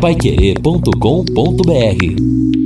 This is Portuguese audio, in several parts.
paiquerê.com.br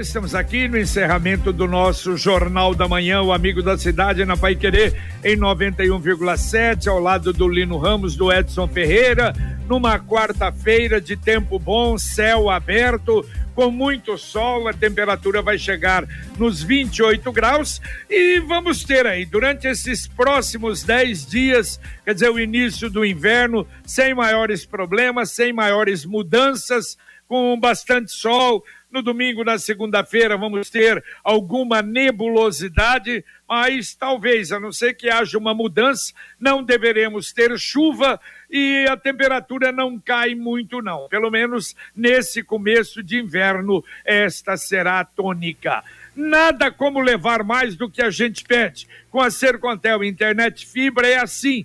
Estamos aqui no encerramento do nosso Jornal da Manhã, o Amigo da Cidade, na Pai Querer, em 91,7, ao lado do Lino Ramos, do Edson Ferreira, numa quarta-feira de tempo bom, céu aberto, com muito sol, a temperatura vai chegar nos 28 graus e vamos ter aí, durante esses próximos 10 dias, quer dizer, o início do inverno, sem maiores problemas, sem maiores mudanças, com bastante sol, no domingo, na segunda-feira, vamos ter alguma nebulosidade, mas talvez, a não ser que haja uma mudança, não deveremos ter chuva e a temperatura não cai muito, não. Pelo menos nesse começo de inverno, esta será a tônica. Nada como levar mais do que a gente pede. Com a Sercontel Internet Fibra é assim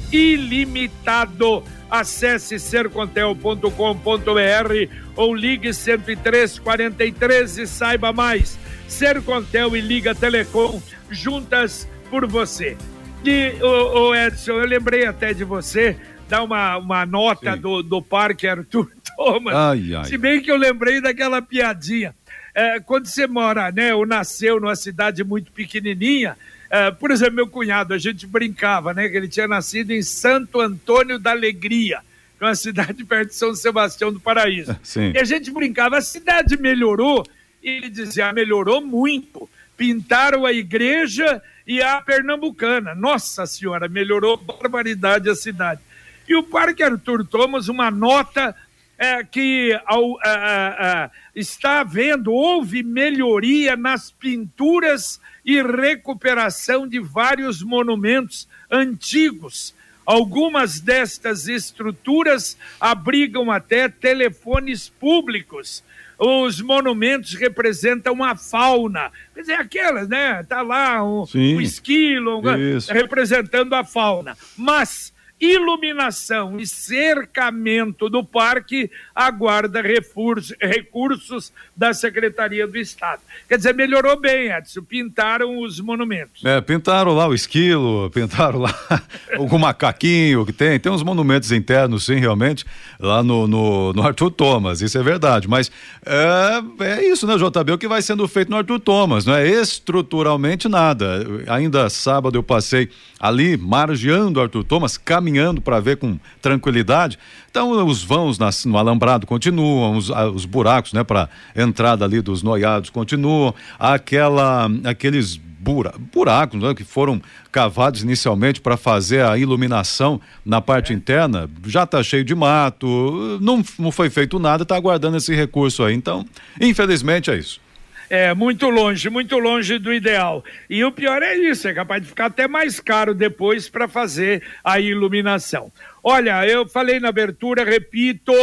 ilimitado. Acesse sercontel.com.br ou ligue 10343 e saiba mais. Sercontel e Liga Telecom juntas por você. E, o, o Edson, eu lembrei até de você dar uma, uma nota do, do Parque Arthur Thomas. Ai, ai. Se bem que eu lembrei daquela piadinha. É, quando você mora, né, ou nasceu numa cidade muito pequenininha, é, por exemplo, meu cunhado, a gente brincava, né? Que ele tinha nascido em Santo Antônio da Alegria, que é uma cidade perto de São Sebastião do Paraíso. Sim. E a gente brincava, a cidade melhorou? E ele dizia, melhorou muito. Pintaram a igreja e a pernambucana. Nossa Senhora, melhorou barbaridade a cidade. E o Parque Arthur Thomas, uma nota é, que ao, é, é, está havendo, houve melhoria nas pinturas e recuperação de vários monumentos antigos. Algumas destas estruturas abrigam até telefones públicos. Os monumentos representam a fauna. Quer dizer, aquelas, né? Tá lá um, um esquilo um, representando a fauna. Mas iluminação e cercamento do parque aguarda recursos, recursos da Secretaria do Estado. Quer dizer, melhorou bem, Edson, pintaram os monumentos. É, pintaram lá o esquilo, pintaram lá o macaquinho que tem, tem uns monumentos internos, sim, realmente, lá no, no, no Arthur Thomas, isso é verdade, mas é, é isso, né, JB, o que vai sendo feito no Arthur Thomas, não é estruturalmente nada. Ainda sábado eu passei ali, margeando o Arthur Thomas, caminhando para ver com tranquilidade. Então, os vãos nas, no alambrado continuam, os, os buracos, né, para entrada ali dos noiados continuam, aquela, aqueles bura, buracos né, que foram cavados inicialmente para fazer a iluminação na parte é. interna, já está cheio de mato, não, não foi feito nada, está aguardando esse recurso aí. Então, infelizmente é isso. É, muito longe, muito longe do ideal. E o pior é isso, é capaz de ficar até mais caro depois para fazer a iluminação. Olha, eu falei na abertura, repito,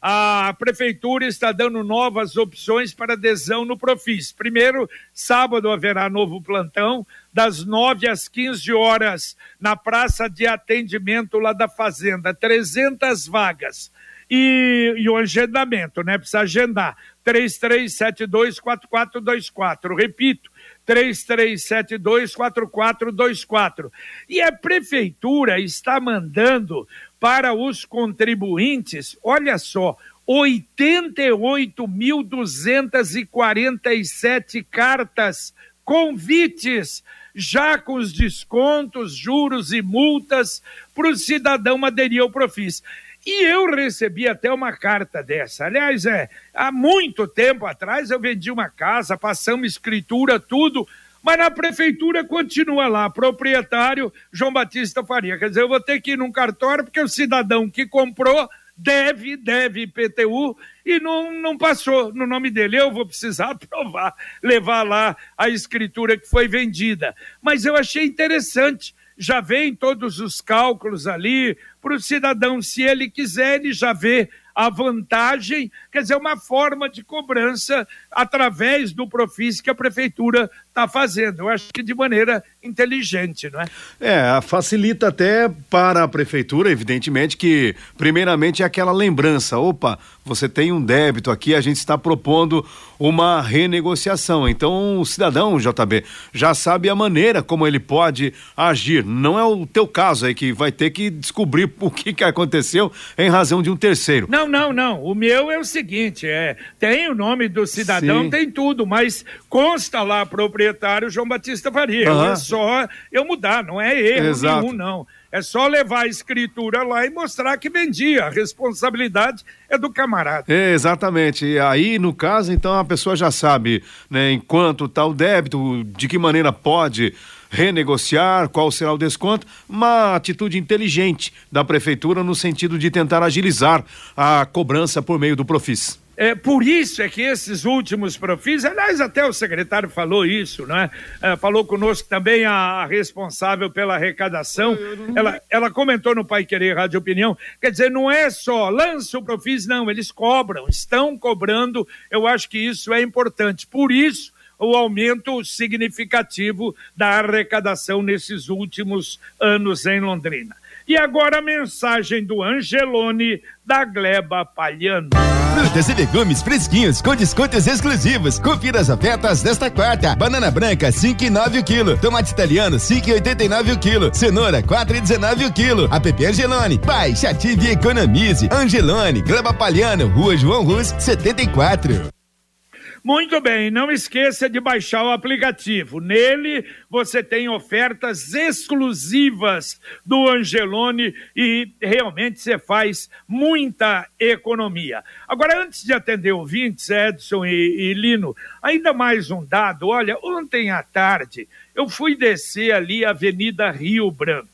a prefeitura está dando novas opções para adesão no Profis. Primeiro, sábado haverá novo plantão, das 9 às 15 horas, na praça de atendimento lá da Fazenda. 300 vagas. E, e o agendamento, né? Precisa agendar. 33724424. Repito, 33724424. E a prefeitura está mandando para os contribuintes, olha só, 88.247 cartas, convites, já com os descontos, juros e multas para o cidadão aderir ao Profis. E eu recebi até uma carta dessa. Aliás, é, há muito tempo atrás eu vendi uma casa, passamos escritura, tudo, mas na prefeitura continua lá, proprietário João Batista Faria. Quer dizer, eu vou ter que ir num cartório porque o cidadão que comprou deve, deve IPTU e não, não passou no nome dele. Eu vou precisar provar, levar lá a escritura que foi vendida. Mas eu achei interessante já vem todos os cálculos ali para o cidadão, se ele quiser, ele já vê a vantagem, quer dizer, uma forma de cobrança através do Profis que a prefeitura está fazendo. Eu acho que de maneira inteligente, não é? É, facilita até para a prefeitura, evidentemente, que primeiramente é aquela lembrança, opa, você tem um débito aqui, a gente está propondo uma renegociação. Então o cidadão, JB, já sabe a maneira como ele pode agir. Não é o teu caso aí que vai ter que descobrir o que, que aconteceu em razão de um terceiro. Não, não, não. O meu é o seguinte: é, tem o nome do cidadão, Sim. tem tudo, mas consta lá proprietário João Batista Faria. Uhum. É só eu mudar, não é erro Exato. nenhum, não. É só levar a escritura lá e mostrar que vendia. A responsabilidade é do camarada. É, exatamente. E aí, no caso, então, a pessoa já sabe, né, enquanto está o débito, de que maneira pode renegociar, qual será o desconto, uma atitude inteligente da prefeitura no sentido de tentar agilizar a cobrança por meio do Profis. É, por isso é que esses últimos profis, aliás, até o secretário falou isso, né? É, falou conosco também a, responsável pela arrecadação. Ela, ela comentou no Pai Querer Rádio Opinião. Quer dizer, não é só lança o profis, não, eles cobram, estão cobrando. Eu acho que isso é importante. Por isso, o aumento significativo da arrecadação nesses últimos anos em Londrina. E agora a mensagem do Angelone da Gleba Palhano. Frutas e legumes fresquinhos com descontos exclusivos. Confira as ofertas desta quarta. Banana branca 5,9 o quilo. Tomate italiano 5,89 o quilo. Cenoura 4,19 o quilo. App Angelone. Baixe, ative e economize. Angelone, Gleba Palhano, Rua João Rus 74. Muito bem, não esqueça de baixar o aplicativo. Nele você tem ofertas exclusivas do Angelone e realmente você faz muita economia. Agora, antes de atender ouvintes, Edson e, e Lino, ainda mais um dado. Olha, ontem à tarde eu fui descer ali a Avenida Rio Branco.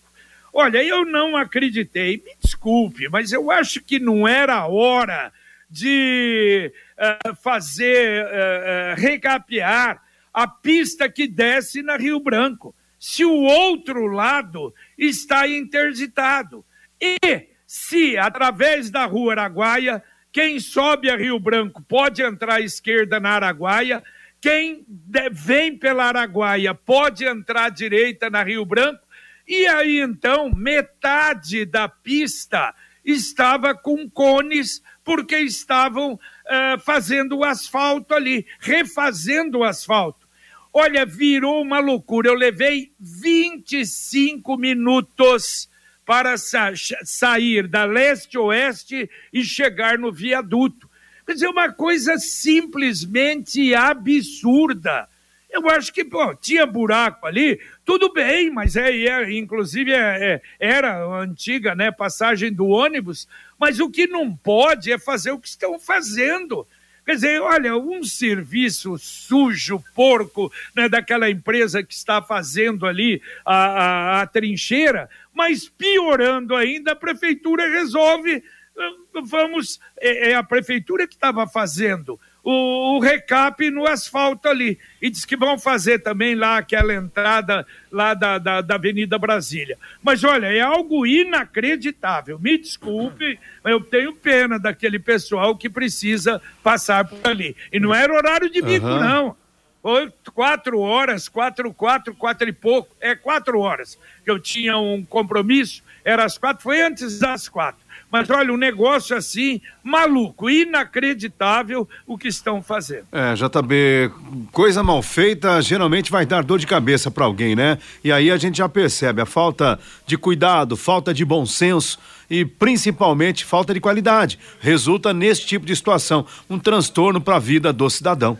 Olha, eu não acreditei, me desculpe, mas eu acho que não era a hora de uh, fazer, uh, a pista que desce na Rio Branco, se o outro lado está interditado. E se, através da Rua Araguaia, quem sobe a Rio Branco pode entrar à esquerda na Araguaia, quem vem pela Araguaia pode entrar à direita na Rio Branco, e aí então metade da pista estava com cones porque estavam uh, fazendo o asfalto ali, refazendo o asfalto. Olha, virou uma loucura. Eu levei 25 minutos para sa sair da leste-oeste e chegar no viaduto. Quer dizer, uma coisa simplesmente absurda. Eu acho que, pô, tinha buraco ali, tudo bem, mas é, é inclusive é, é, era antiga né, passagem do ônibus, mas o que não pode é fazer o que estão fazendo. Quer dizer, olha, um serviço sujo, porco, né, daquela empresa que está fazendo ali a, a, a trincheira, mas piorando ainda, a prefeitura resolve, vamos, é, é a prefeitura que estava fazendo o, o recap no asfalto ali. E diz que vão fazer também lá aquela entrada lá da, da, da Avenida Brasília. Mas olha, é algo inacreditável. Me desculpe, eu tenho pena daquele pessoal que precisa passar por ali. E não era horário de bico, uhum. não. Oito, quatro horas, quatro, quatro, quatro e pouco. É quatro horas que eu tinha um compromisso, era às quatro, foi antes das quatro. Mas olha, um negócio assim, maluco, inacreditável o que estão fazendo. É, JB, coisa mal feita geralmente vai dar dor de cabeça para alguém, né? E aí a gente já percebe a falta de cuidado, falta de bom senso e principalmente falta de qualidade. Resulta nesse tipo de situação, um transtorno para a vida do cidadão.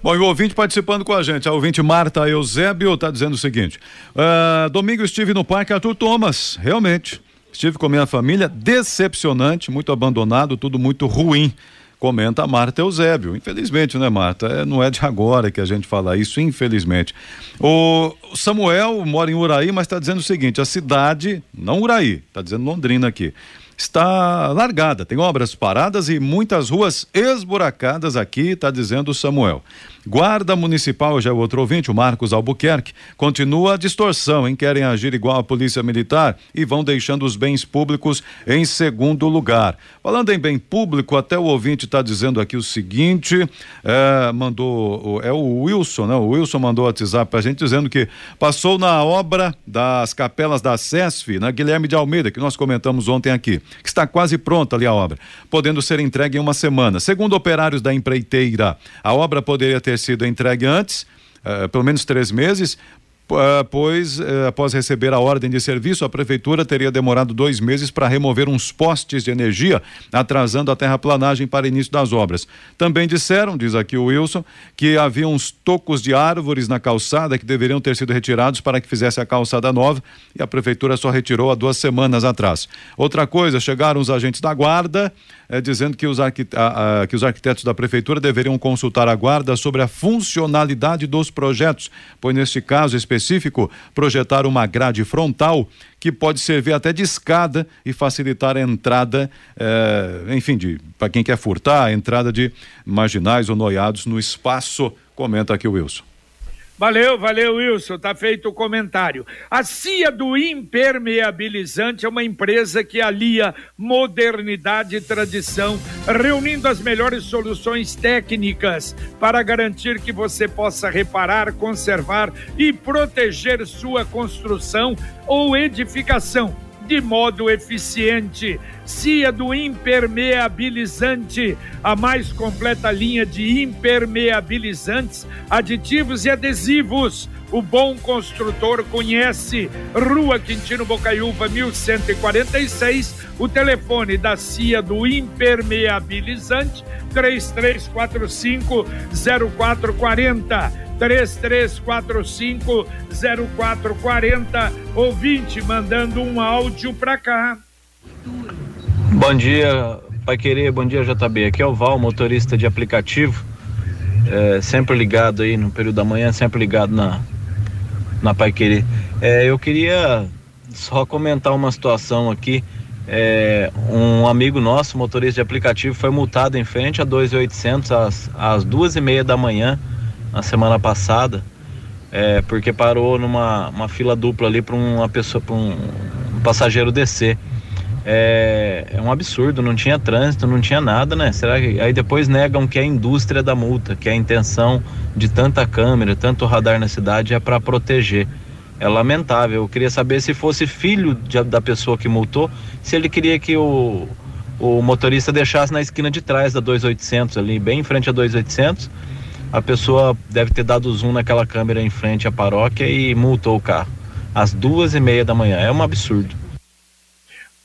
Bom, e o ouvinte participando com a gente, a ouvinte Marta Eusébio está dizendo o seguinte: uh, domingo estive no Parque Arthur Thomas, realmente. Estive com minha família, decepcionante, muito abandonado, tudo muito ruim. Comenta a Marta Eusébio. Infelizmente, né, Marta? É, não é de agora que a gente fala isso, infelizmente. O Samuel mora em Uraí, mas está dizendo o seguinte: a cidade, não Uraí, está dizendo Londrina aqui. Está largada. Tem obras paradas e muitas ruas esburacadas aqui, está dizendo o Samuel. Guarda Municipal, já é outro ouvinte, o Marcos Albuquerque, continua a distorção, em querem agir igual a Polícia Militar e vão deixando os bens públicos em segundo lugar. Falando em bem público, até o ouvinte está dizendo aqui o seguinte, é, mandou, é o Wilson, né? O Wilson mandou WhatsApp para a gente dizendo que passou na obra das capelas da SESF, na Guilherme de Almeida, que nós comentamos ontem aqui, que está quase pronta ali a obra, podendo ser entregue em uma semana. Segundo operários da empreiteira, a obra poderia ter sido entregue antes, uh, pelo menos três meses, Uh, pois, uh, após receber a ordem de serviço, a prefeitura teria demorado dois meses para remover uns postes de energia, atrasando a terraplanagem para início das obras. Também disseram, diz aqui o Wilson, que havia uns tocos de árvores na calçada que deveriam ter sido retirados para que fizesse a calçada nova e a prefeitura só retirou há duas semanas atrás. Outra coisa, chegaram os agentes da guarda é, dizendo que os, a, a, que os arquitetos da prefeitura deveriam consultar a guarda sobre a funcionalidade dos projetos, pois neste caso específico, projetar uma grade frontal que pode servir até de escada e facilitar a entrada, é, enfim, para quem quer furtar, a entrada de marginais ou noiados no espaço. Comenta aqui o Wilson. Valeu, valeu, Wilson. Tá feito o comentário. A CIA do Impermeabilizante é uma empresa que alia modernidade e tradição, reunindo as melhores soluções técnicas para garantir que você possa reparar, conservar e proteger sua construção ou edificação de modo eficiente. CIA do impermeabilizante, a mais completa linha de impermeabilizantes, aditivos e adesivos. O bom construtor conhece. Rua Quintino Bocaiúva, 1146. O telefone da CIA do impermeabilizante, 3345 0440. 33450440, ouvinte mandando um áudio para cá. Bom dia, Pai Querer, bom dia JB. Aqui é o Val, motorista de aplicativo, é, sempre ligado aí no período da manhã, sempre ligado na, na Pai Querer. É, eu queria só comentar uma situação aqui. É, um amigo nosso, motorista de aplicativo, foi multado em frente a 2.800 às, às duas e meia da manhã na semana passada, é, porque parou numa uma fila dupla ali para uma pessoa, para um, um, passageiro descer. É, é, um absurdo, não tinha trânsito, não tinha nada, né? Será que aí depois negam que é a indústria da multa, que a intenção de tanta câmera, tanto radar na cidade é para proteger. É lamentável. Eu queria saber se fosse filho de, da pessoa que multou, se ele queria que o, o motorista deixasse na esquina de trás da 2800 ali, bem em frente a 2800 a pessoa deve ter dado zoom naquela câmera em frente à paróquia e multou o carro. Às duas e meia da manhã. É um absurdo.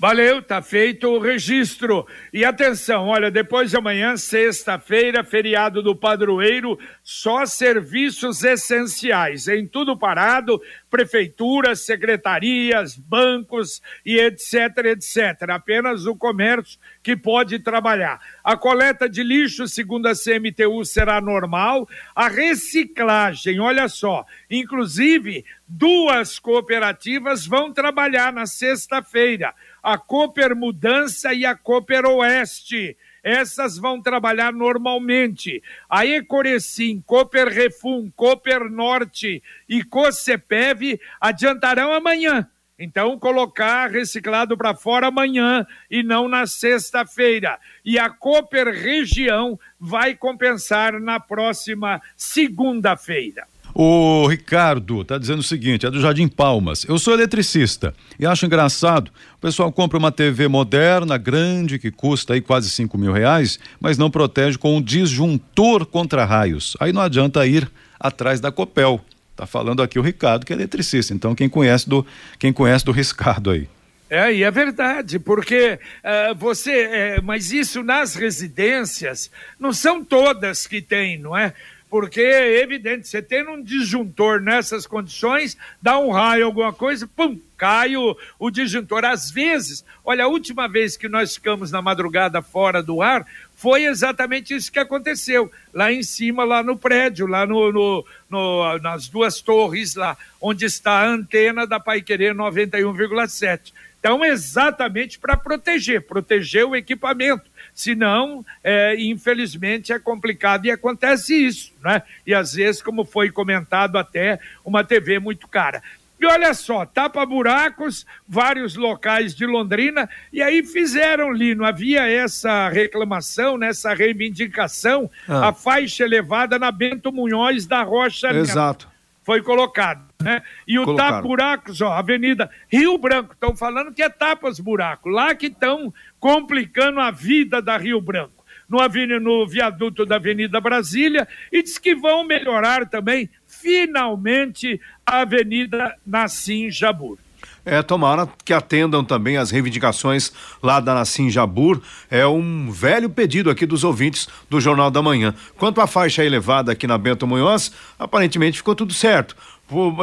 Valeu, tá feito o registro. E atenção, olha, depois de amanhã, sexta-feira, feriado do padroeiro, só serviços essenciais, em tudo parado, prefeituras, secretarias, bancos e etc, etc. Apenas o comércio que pode trabalhar. A coleta de lixo, segundo a CMTU, será normal. A reciclagem, olha só, inclusive duas cooperativas vão trabalhar na sexta-feira a Cooper Mudança e a Cooper Oeste. Essas vão trabalhar normalmente. A Ecorecim, Cooper Refum, Cooper Norte e Cocepev adiantarão amanhã. Então, colocar reciclado para fora amanhã e não na sexta-feira. E a Cooper Região vai compensar na próxima segunda-feira. O Ricardo está dizendo o seguinte: é do Jardim Palmas. Eu sou eletricista e acho engraçado. O pessoal compra uma TV moderna, grande, que custa aí quase cinco mil reais, mas não protege com um disjuntor contra raios. Aí não adianta ir atrás da Copel. Tá falando aqui o Ricardo, que é eletricista. Então, quem conhece do, quem conhece do riscado aí. É, e é verdade, porque uh, você. Uh, mas isso nas residências não são todas que tem, não é? Porque é evidente, você tem um disjuntor nessas condições, dá um raio, alguma coisa, pum, cai o, o disjuntor. Às vezes, olha, a última vez que nós ficamos na madrugada fora do ar, foi exatamente isso que aconteceu. Lá em cima, lá no prédio, lá no, no, no nas duas torres lá, onde está a antena da Pai Querer 91,7 Então, exatamente para proteger, proteger o equipamento. Senão, é, infelizmente, é complicado e acontece isso, né? E às vezes, como foi comentado até, uma TV muito cara. E olha só, tapa-buracos, vários locais de Londrina, e aí fizeram, Lino, havia essa reclamação, nessa reivindicação, ah. a faixa elevada na Bento Munhoz da Rocha Exato. Neto. Foi colocado, né? E o tapa-buracos, ó, Avenida Rio Branco, estão falando que é tapas-buraco, lá que estão complicando a vida da Rio Branco. No, avenida, no viaduto da Avenida Brasília, e diz que vão melhorar também finalmente a Avenida Nassim Jabur. É, tomara que atendam também as reivindicações lá da Nassim Jabur. É um velho pedido aqui dos ouvintes do Jornal da Manhã. Quanto à faixa elevada aqui na Bento Munhoz, aparentemente ficou tudo certo.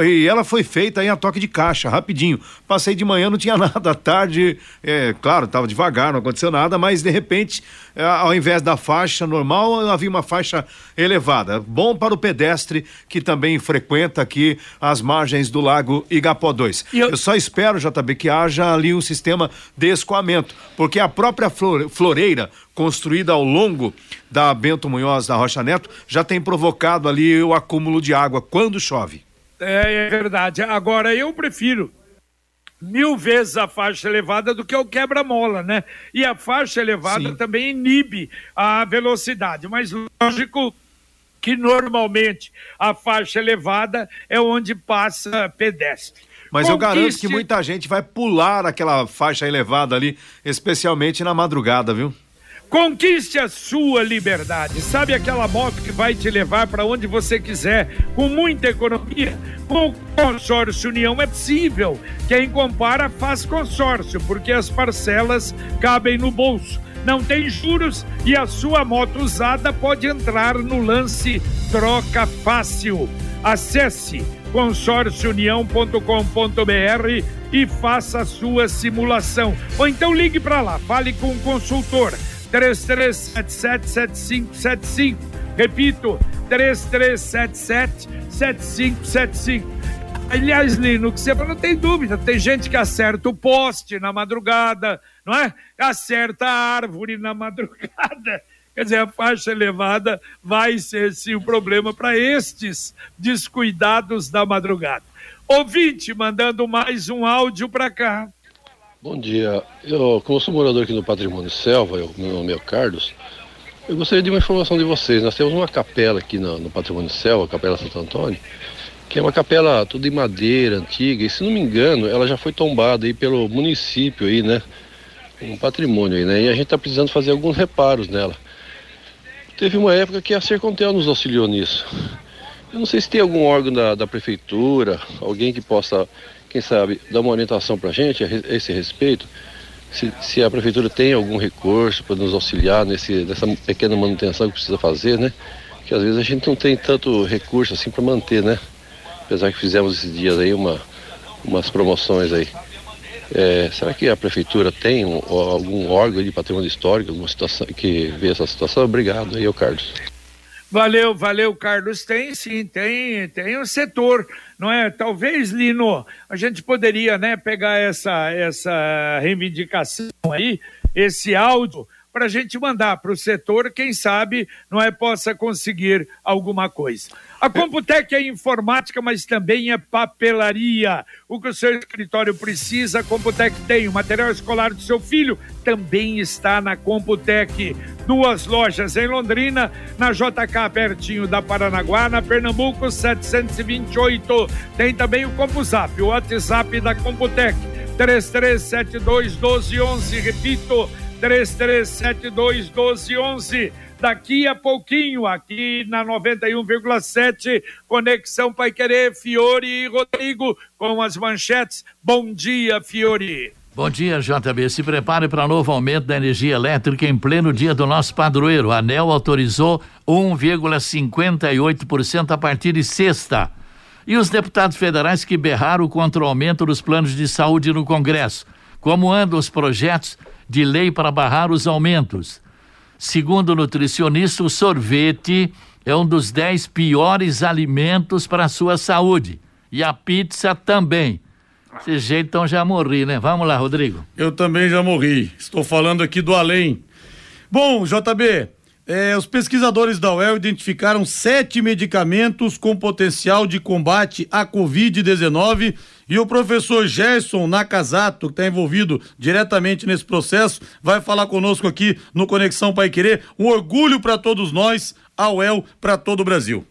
E ela foi feita aí a toque de caixa, rapidinho. Passei de manhã, não tinha nada. À tarde, é, claro, estava devagar, não aconteceu nada, mas de repente, é, ao invés da faixa normal, havia uma faixa elevada. Bom para o pedestre que também frequenta aqui as margens do lago Igapó 2. Eu... eu... só espero, JB, que haja ali um sistema de escoamento, porque a própria floreira construída ao longo da Bento Munhoz da Rocha Neto já tem provocado ali o acúmulo de água quando chove. É, é verdade. Agora, eu prefiro mil vezes a faixa elevada do que o quebra-mola, né? E a faixa elevada Sim. também inibe a velocidade, mas lógico que normalmente a faixa elevada é onde passa pedestre. Mas Conquiste... eu garanto que muita gente vai pular aquela faixa elevada ali, especialmente na madrugada, viu? Conquiste a sua liberdade. Sabe aquela moto que vai te levar para onde você quiser, com muita economia? Com o consórcio União é possível. Quem compara faz consórcio, porque as parcelas cabem no bolso. Não tem juros e a sua moto usada pode entrar no lance Troca Fácil. Acesse consórciounião.com.br e faça a sua simulação. Ou então ligue para lá, fale com o consultor 33777575. Repito, 33777575. Aliás, Lino, que você não tem dúvida, tem gente que acerta o poste na madrugada, não é? Acerta a árvore na madrugada. Quer dizer, a faixa elevada vai ser sim o um problema para estes descuidados da madrugada. Ouvinte mandando mais um áudio para cá. Bom dia. Eu, como sou morador aqui no Patrimônio Selva, eu, meu nome é Carlos, eu gostaria de uma informação de vocês. Nós temos uma capela aqui no, no Patrimônio Selva, a Capela Santo Antônio, que é uma capela tudo em madeira, antiga, e se não me engano, ela já foi tombada aí pelo município aí, né? Um patrimônio aí, né? E a gente está precisando fazer alguns reparos nela. Teve uma época que a Sercontel nos auxiliou nisso. Eu não sei se tem algum órgão da, da prefeitura, alguém que possa quem sabe, dar uma orientação para a gente a esse respeito, se, se, a prefeitura tem algum recurso para nos auxiliar nesse, nessa pequena manutenção que precisa fazer, né? Que às vezes a gente não tem tanto recurso assim para manter, né? Apesar que fizemos esses dias aí uma, umas promoções aí. É, será que a prefeitura tem um, algum órgão de patrimônio histórico, alguma situação que vê essa situação? Obrigado aí, Carlos. Valeu, valeu, Carlos. Tem sim, tem, tem um setor, não é? Talvez, Lino, a gente poderia, né, pegar essa, essa reivindicação aí, esse áudio, para a gente mandar para o setor, quem sabe, não é, possa conseguir alguma coisa. A Computec é informática, mas também é papelaria. O que o seu escritório precisa, a Computec tem. O material escolar do seu filho também está na Computec. Duas lojas em Londrina, na JK, pertinho da Paranaguá, na Pernambuco 728. Tem também o CompuZap, o WhatsApp da Computec. 3372 1211. Repito, 3372 1211 daqui a pouquinho, aqui na 91,7, Conexão Pai Querer, Fiore e Rodrigo, com as manchetes. Bom dia, Fiore. Bom dia, JB. Se prepare para novo aumento da energia elétrica em pleno dia do nosso padroeiro. A ANEL autorizou 1,58% a partir de sexta. E os deputados federais que berraram contra o aumento dos planos de saúde no Congresso. Como andam os projetos de lei para barrar os aumentos? Segundo o nutricionista, o sorvete é um dos dez piores alimentos para a sua saúde. E a pizza também. Desse jeito, então já morri, né? Vamos lá, Rodrigo. Eu também já morri. Estou falando aqui do além. Bom, JB, é, os pesquisadores da UEL identificaram sete medicamentos com potencial de combate à Covid-19 e o professor Gerson Nakazato, que está envolvido diretamente nesse processo, vai falar conosco aqui no Conexão Pai Querer. Um orgulho para todos nós, a UEL para todo o Brasil.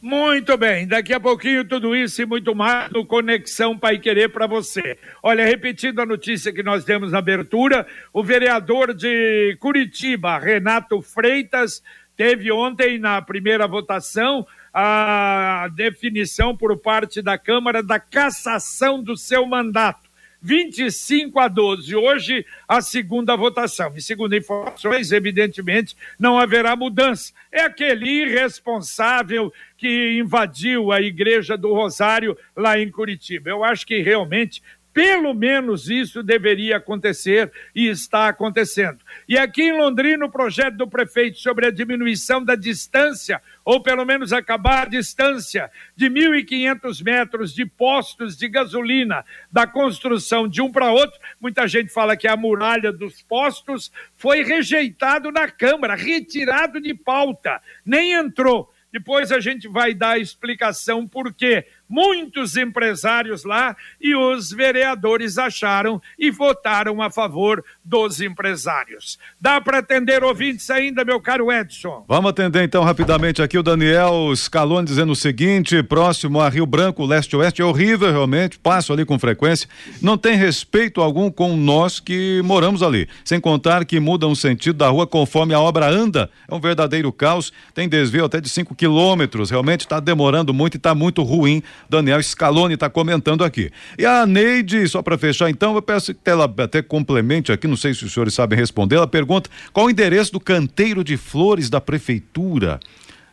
Muito bem, daqui a pouquinho tudo isso e muito mais no Conexão Pai Querer para você. Olha, repetindo a notícia que nós demos na abertura, o vereador de Curitiba, Renato Freitas, teve ontem na primeira votação a definição por parte da Câmara da cassação do seu mandato. 25 a 12. Hoje, a segunda votação. E segundo informações, evidentemente, não haverá mudança. É aquele irresponsável que invadiu a Igreja do Rosário lá em Curitiba. Eu acho que realmente pelo menos isso deveria acontecer e está acontecendo. E aqui em Londrina, o projeto do prefeito sobre a diminuição da distância, ou pelo menos acabar a distância de 1.500 metros de postos de gasolina, da construção de um para outro, muita gente fala que a muralha dos postos foi rejeitado na Câmara, retirado de pauta, nem entrou. Depois a gente vai dar a explicação por quê muitos empresários lá e os vereadores acharam e votaram a favor dos empresários. Dá para atender ouvintes ainda, meu caro Edson? Vamos atender então rapidamente aqui o Daniel Scaloni dizendo o seguinte: próximo a Rio Branco, leste-oeste, é horrível realmente, passo ali com frequência, não tem respeito algum com nós que moramos ali, sem contar que mudam o sentido da rua conforme a obra anda, é um verdadeiro caos, tem desvio até de 5 quilômetros, realmente está demorando muito e está muito ruim Daniel Scaloni está comentando aqui. E a Neide, só para fechar então, eu peço que ela até complemente aqui, não sei se os senhores sabem responder, ela pergunta qual o endereço do canteiro de flores da prefeitura.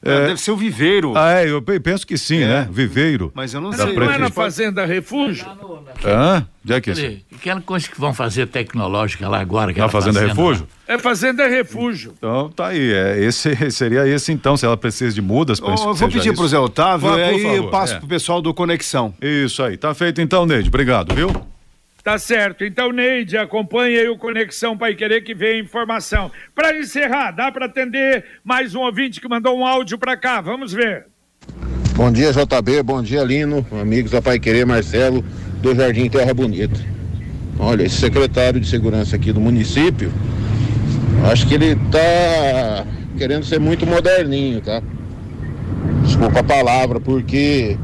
É, deve ser o viveiro. Ah, é, eu penso que sim, é. né? Viveiro. Mas eu não sei. Não é na Fazenda Refúgio? Hã? Já que é Aquela coisa que vão fazer tecnológica lá agora. Na Fazenda, fazenda Refúgio? Lá. É Fazenda Refúgio. Então tá aí. É, esse, seria esse então, se ela precisa de mudas. Oh, eu vou pedir pro Zé Otávio e aí eu passo é. pro pessoal do Conexão. Isso aí. Tá feito então, Neide. Obrigado, viu? Tá certo. Então, Neide, acompanhe aí o Conexão Pai Querer que vem informação. Para encerrar, dá para atender mais um ouvinte que mandou um áudio para cá. Vamos ver. Bom dia, JB. Bom dia, Lino. Amigos da Pai Querer, Marcelo, do Jardim Terra Bonita. Olha, esse secretário de segurança aqui do município, acho que ele tá querendo ser muito moderninho, tá? Desculpa a palavra, porque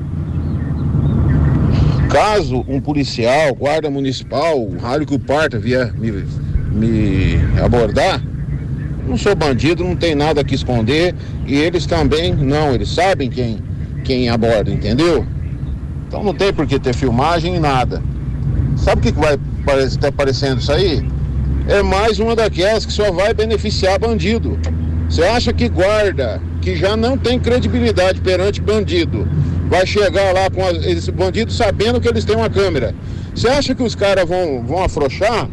Caso um policial, guarda municipal, rádio que o parta vier me, me abordar, não sou bandido, não tem nada que esconder e eles também não, eles sabem quem, quem aborda, entendeu? Então não tem por que ter filmagem e nada. Sabe o que, vai estar tá aparecendo isso aí? É mais uma daquelas que só vai beneficiar bandido. Você acha que guarda, que já não tem credibilidade perante bandido, vai chegar lá com esses bandidos sabendo que eles têm uma câmera. Você acha que os caras vão, vão afrouxar?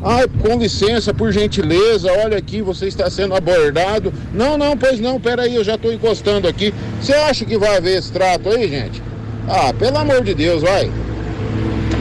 Ah, com licença, por gentileza, olha aqui, você está sendo abordado. Não, não, pois não, peraí, eu já estou encostando aqui. Você acha que vai haver esse trato aí, gente? Ah, pelo amor de Deus, vai.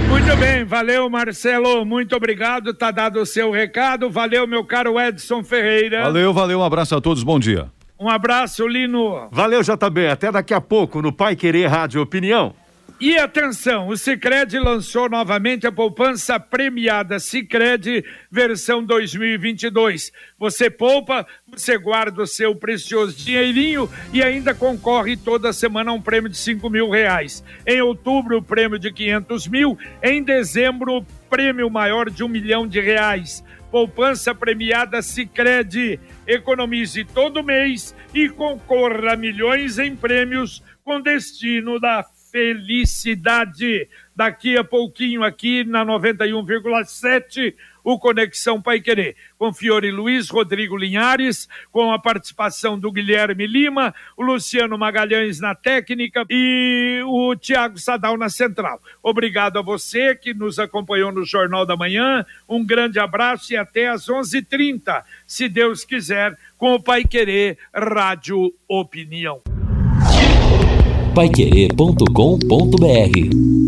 Muito bem, valeu Marcelo, muito obrigado, tá dado o seu recado, valeu meu caro Edson Ferreira. Valeu, valeu, um abraço a todos, bom dia. Um abraço, Lino. Valeu, JB. Até daqui a pouco no Pai Querer Rádio Opinião. E atenção, o Sicredi lançou novamente a poupança premiada Sicredi versão 2022. Você poupa, você guarda o seu precioso dinheirinho e ainda concorre toda semana a um prêmio de cinco mil reais. Em outubro, o prêmio de quinhentos mil. Em dezembro, o prêmio maior de um milhão de reais poupança premiada Sicredi. Economize todo mês e concorra a milhões em prêmios com destino da felicidade. Daqui a pouquinho aqui na 91,7 o Conexão Pai Querer, com Fiore Luiz, Rodrigo Linhares, com a participação do Guilherme Lima, o Luciano Magalhães na técnica e o Tiago Sadal na central. Obrigado a você que nos acompanhou no Jornal da Manhã, um grande abraço e até às 11:30, h 30 se Deus quiser, com o Pai Querer Rádio Opinião. Paiquerê.com.br